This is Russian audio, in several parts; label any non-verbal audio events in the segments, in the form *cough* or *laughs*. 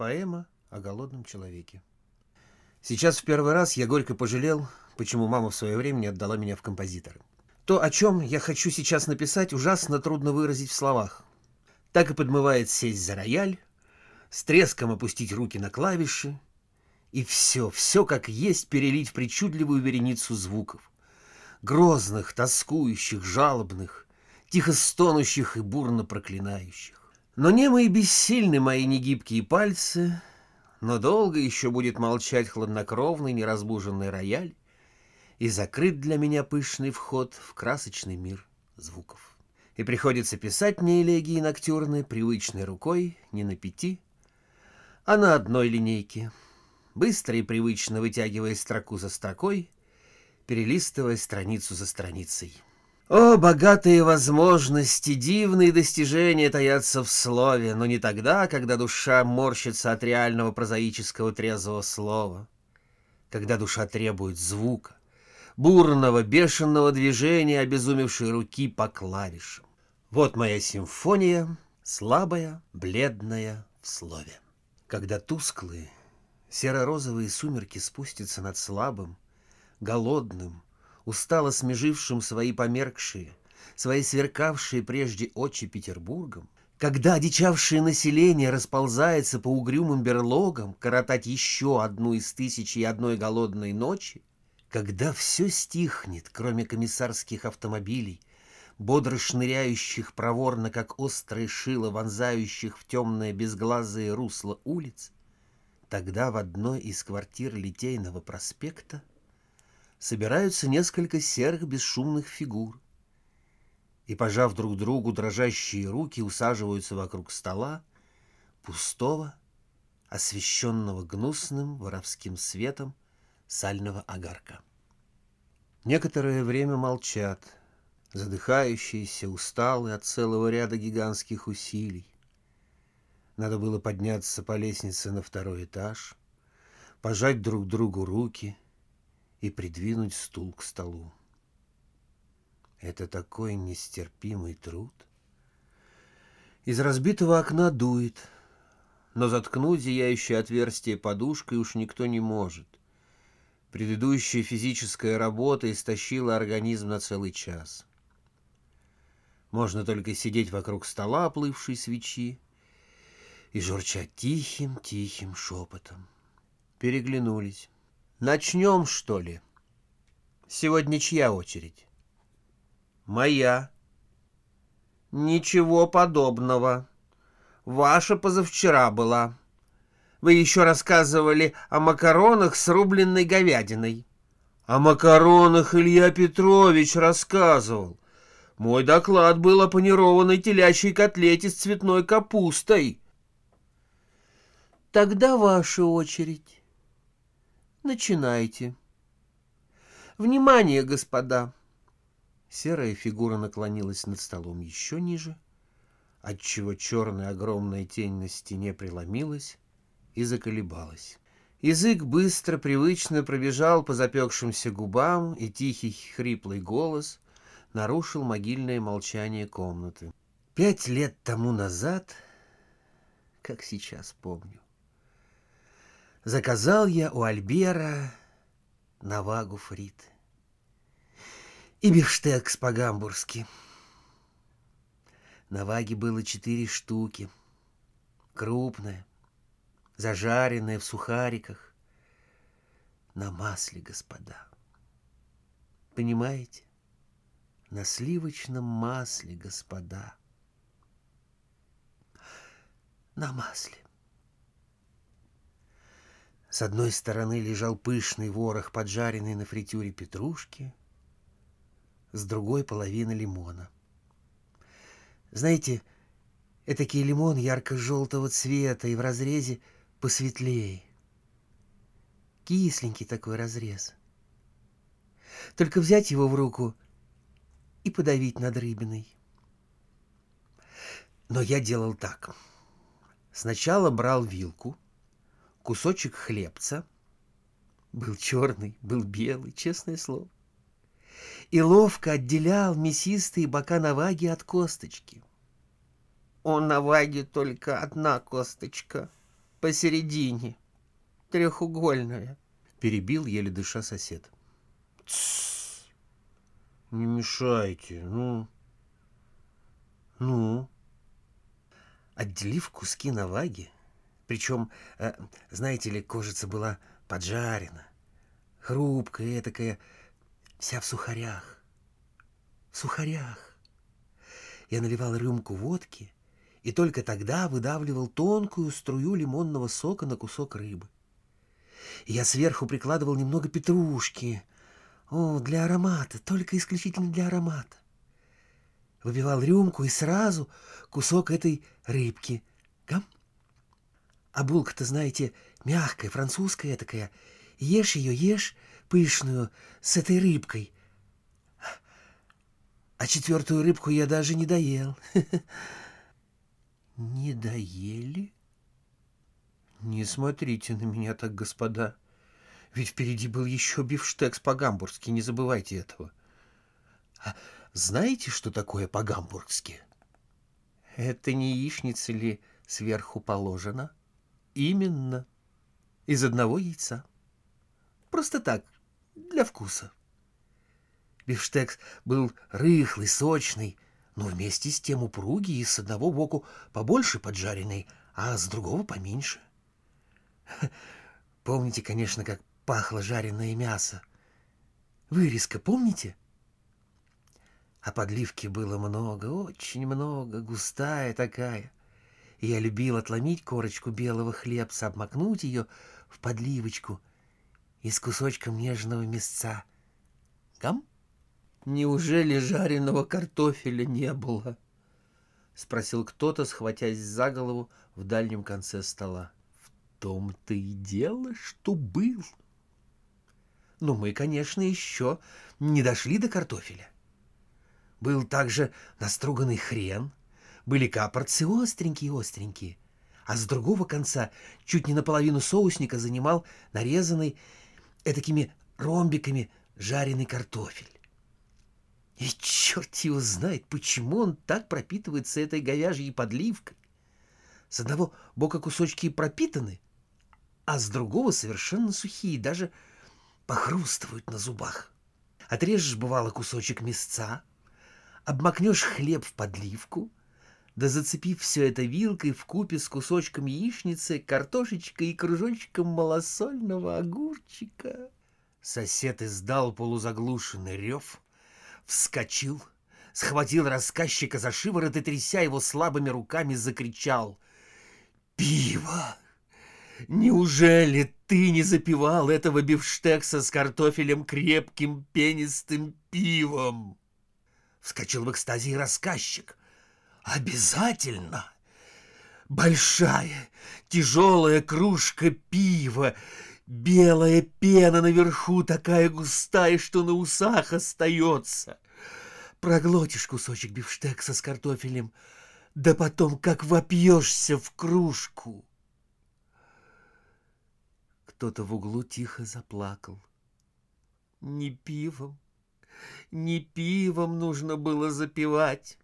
Поэма о голодном человеке. Сейчас в первый раз я горько пожалел, почему мама в свое время не отдала меня в композиторы. То, о чем я хочу сейчас написать, ужасно трудно выразить в словах. Так и подмывает сесть за рояль, с треском опустить руки на клавиши, и все, все как есть перелить в причудливую вереницу звуков. Грозных, тоскующих, жалобных, тихо стонущих и бурно проклинающих. Но немы и бессильны мои негибкие пальцы, но долго еще будет молчать хладнокровный неразбуженный рояль и закрыт для меня пышный вход в красочный мир звуков. И приходится писать мне элегии ноктюрны привычной рукой не на пяти, а на одной линейке, быстро и привычно вытягивая строку за строкой, перелистывая страницу за страницей. О, богатые возможности, дивные достижения таятся в слове, но не тогда, когда душа морщится от реального прозаического трезвого слова, когда душа требует звука, бурного, бешеного движения обезумевшей руки по клавишам. Вот моя симфония, слабая, бледная в слове. Когда тусклые, серо-розовые сумерки спустятся над слабым, голодным, устало смежившим свои померкшие, свои сверкавшие прежде очи Петербургом, когда одичавшее население расползается по угрюмым берлогам коротать еще одну из тысячи и одной голодной ночи, когда все стихнет, кроме комиссарских автомобилей, бодро шныряющих проворно, как острые шило, вонзающих в темное безглазые русло улиц, тогда в одной из квартир Литейного проспекта собираются несколько серых бесшумных фигур и, пожав друг другу дрожащие руки, усаживаются вокруг стола, пустого, освещенного гнусным воровским светом сального огарка. Некоторое время молчат, задыхающиеся, усталые от целого ряда гигантских усилий. Надо было подняться по лестнице на второй этаж, пожать друг другу руки — и придвинуть стул к столу. Это такой нестерпимый труд. Из разбитого окна дует, но заткнуть зияющее отверстие подушкой уж никто не может. Предыдущая физическая работа истощила организм на целый час. Можно только сидеть вокруг стола оплывшей свечи и журчать тихим-тихим шепотом. Переглянулись. Начнем, что ли? Сегодня чья очередь? Моя. Ничего подобного. Ваша позавчера была. Вы еще рассказывали о макаронах с рубленной говядиной. О макаронах Илья Петрович рассказывал. Мой доклад был о панированной телячьей котлете с цветной капустой. Тогда ваша очередь. Начинайте. Внимание, господа! Серая фигура наклонилась над столом еще ниже, отчего черная огромная тень на стене преломилась и заколебалась. Язык быстро, привычно пробежал по запекшимся губам, и тихий хриплый голос нарушил могильное молчание комнаты. Пять лет тому назад, как сейчас помню, заказал я у Альбера навагу фрит и бифштекс по-гамбургски. Наваги было четыре штуки, крупная, зажаренная в сухариках, на масле, господа. Понимаете? На сливочном масле, господа. На масле. С одной стороны лежал пышный ворох, поджаренный на фритюре петрушки, с другой — половина лимона. Знаете, этакий лимон ярко-желтого цвета и в разрезе посветлее. Кисленький такой разрез. Только взять его в руку и подавить над рыбиной. Но я делал так. Сначала брал вилку — кусочек хлебца. Был черный, был белый, честное слово. И ловко отделял мясистые бока наваги от косточки. У наваги только одна косточка, посередине, трехугольная, перебил еле дыша сосед. Тссс, не мешайте, ну... Ну? Отделив куски наваги, причем, э, знаете ли, кожица была поджарена, хрупкая, такая, вся в сухарях. В сухарях. Я наливал рюмку водки и только тогда выдавливал тонкую струю лимонного сока на кусок рыбы. Я сверху прикладывал немного петрушки. О, для аромата, только исключительно для аромата выпивал рюмку и сразу кусок этой рыбки. Гам. А булка-то, знаете, мягкая, французская такая. Ешь ее, ешь, пышную, с этой рыбкой. А четвертую рыбку я даже не доел. *laughs* Не доели? Не смотрите на меня так, господа. Ведь впереди был еще бифштекс по-гамбургски, не забывайте этого. А знаете, что такое по-гамбургски? Это не яичница ли сверху положено? Именно. Из одного яйца. Просто так, для вкуса. Бифштекс был рыхлый, сочный, но вместе с тем упругий и с одного боку побольше поджаренный, а с другого поменьше. *laughs* Помните, конечно, как пахло жареное мясо? Вырезка, помните? А подливки было много, очень много, густая такая. И я любил отломить корочку белого хлебца, обмакнуть ее в подливочку и с кусочком нежного мясца. Гам? Неужели жареного картофеля не было? Спросил кто-то, схватясь за голову в дальнем конце стола. В том-то и дело, что был. Но мы, конечно, еще не дошли до картофеля. Был также наструганный хрен, были капорцы остренькие-остренькие, а с другого конца чуть не наполовину соусника занимал нарезанный этакими ромбиками жареный картофель. И черт его знает, почему он так пропитывается этой говяжьей подливкой. С одного бока кусочки пропитаны, а с другого совершенно сухие, даже похрустывают на зубах. Отрежешь, бывало, кусочек мясца, обмакнешь хлеб в подливку, да зацепив все это вилкой в купе с кусочком яичницы, картошечкой и кружочком малосольного огурчика. Сосед издал полузаглушенный рев, вскочил, схватил рассказчика за шиворот и, тряся его слабыми руками, закричал «Пиво! Неужели ты не запивал этого бифштекса с картофелем крепким пенистым пивом?» Вскочил в экстазе рассказчик. «Обязательно!» Большая, тяжелая кружка пива, белая пена наверху такая густая, что на усах остается. Проглотишь кусочек бифштекса с картофелем, да потом как вопьешься в кружку. Кто-то в углу тихо заплакал. Не пивом, не пивом нужно было запивать,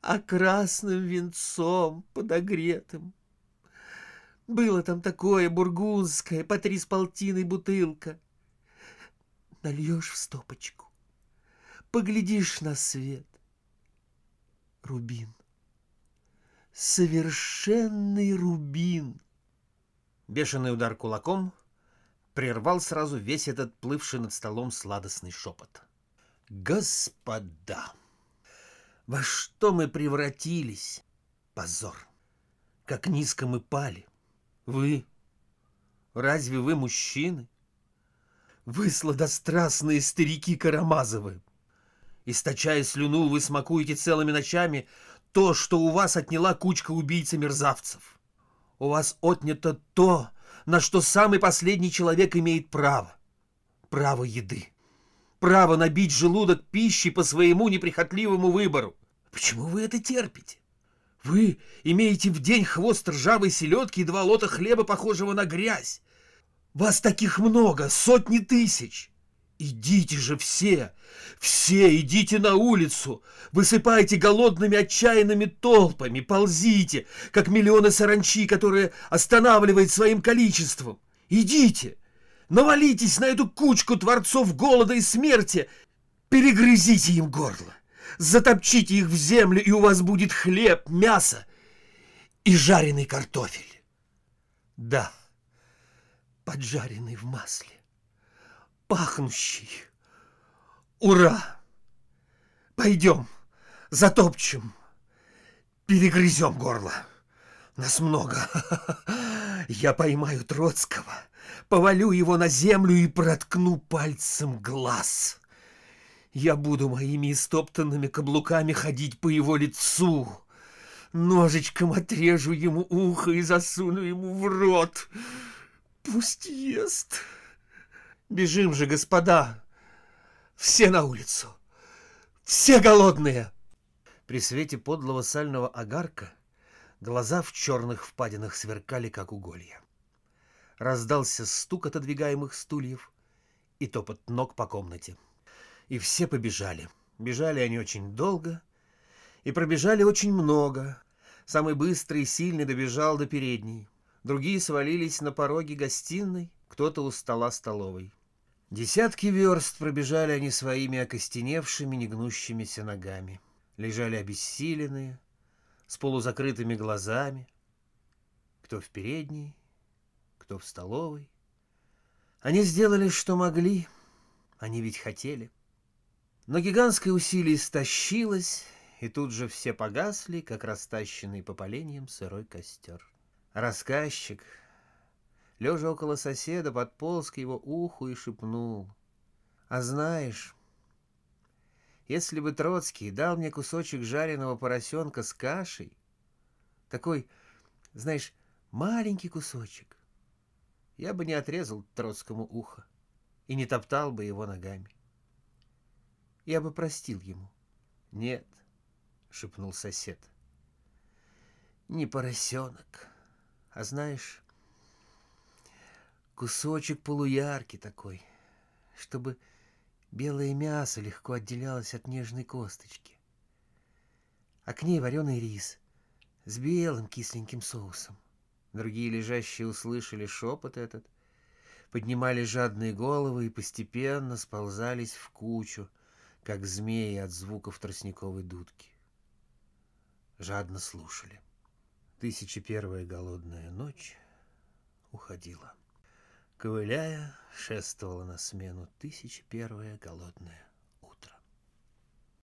а красным венцом подогретым. Было там такое бургундское, по три с полтиной бутылка. Нальешь в стопочку, поглядишь на свет. Рубин. Совершенный рубин. Бешеный удар кулаком прервал сразу весь этот плывший над столом сладостный шепот. Господа, во что мы превратились? Позор! Как низко мы пали! Вы? Разве вы мужчины? Вы сладострастные старики Карамазовы! Источая слюну, вы смакуете целыми ночами то, что у вас отняла кучка убийц-мерзавцев. У вас отнято то, на что самый последний человек имеет право. Право еды право набить желудок пищей по своему неприхотливому выбору. Почему вы это терпите? Вы имеете в день хвост ржавой селедки и два лота хлеба, похожего на грязь. Вас таких много, сотни тысяч. Идите же все, все идите на улицу, высыпайте голодными отчаянными толпами, ползите, как миллионы саранчи, которые останавливает своим количеством. Идите, навалитесь на эту кучку творцов голода и смерти, перегрызите им горло, затопчите их в землю, и у вас будет хлеб, мясо и жареный картофель. Да, поджаренный в масле пахнущий. Ура! Пойдем, затопчем, перегрызем горло. Нас много. *laughs* Я поймаю Троцкого, повалю его на землю и проткну пальцем глаз. Я буду моими истоптанными каблуками ходить по его лицу. Ножичком отрежу ему ухо и засуну ему в рот. Пусть ест. Бежим же, господа! Все на улицу! Все голодные!» При свете подлого сального огарка глаза в черных впадинах сверкали, как уголья. Раздался стук отодвигаемых стульев и топот ног по комнате. И все побежали. Бежали они очень долго и пробежали очень много. Самый быстрый и сильный добежал до передней. Другие свалились на пороге гостиной, кто-то у стола столовой. Десятки верст пробежали они своими окостеневшими, негнущимися ногами. Лежали обессиленные, с полузакрытыми глазами. Кто в передней, кто в столовой. Они сделали, что могли, они ведь хотели. Но гигантское усилие истощилось, и тут же все погасли, как растащенный попалением сырой костер. Рассказчик, лежа около соседа, подполз к его уху и шепнул. «А знаешь, если бы Троцкий дал мне кусочек жареного поросенка с кашей, такой, знаешь, маленький кусочек, я бы не отрезал Троцкому ухо и не топтал бы его ногами. Я бы простил ему. Нет, — шепнул сосед, — не поросенок, а знаешь, Кусочек полуярки такой, чтобы белое мясо легко отделялось от нежной косточки. А к ней вареный рис с белым кисленьким соусом. Другие лежащие услышали шепот этот, поднимали жадные головы и постепенно сползались в кучу, как змеи от звуков тростниковой дудки. Жадно слушали. Тысяча первая голодная ночь уходила. Ковыляя, шествовала на смену тысяча первая голодная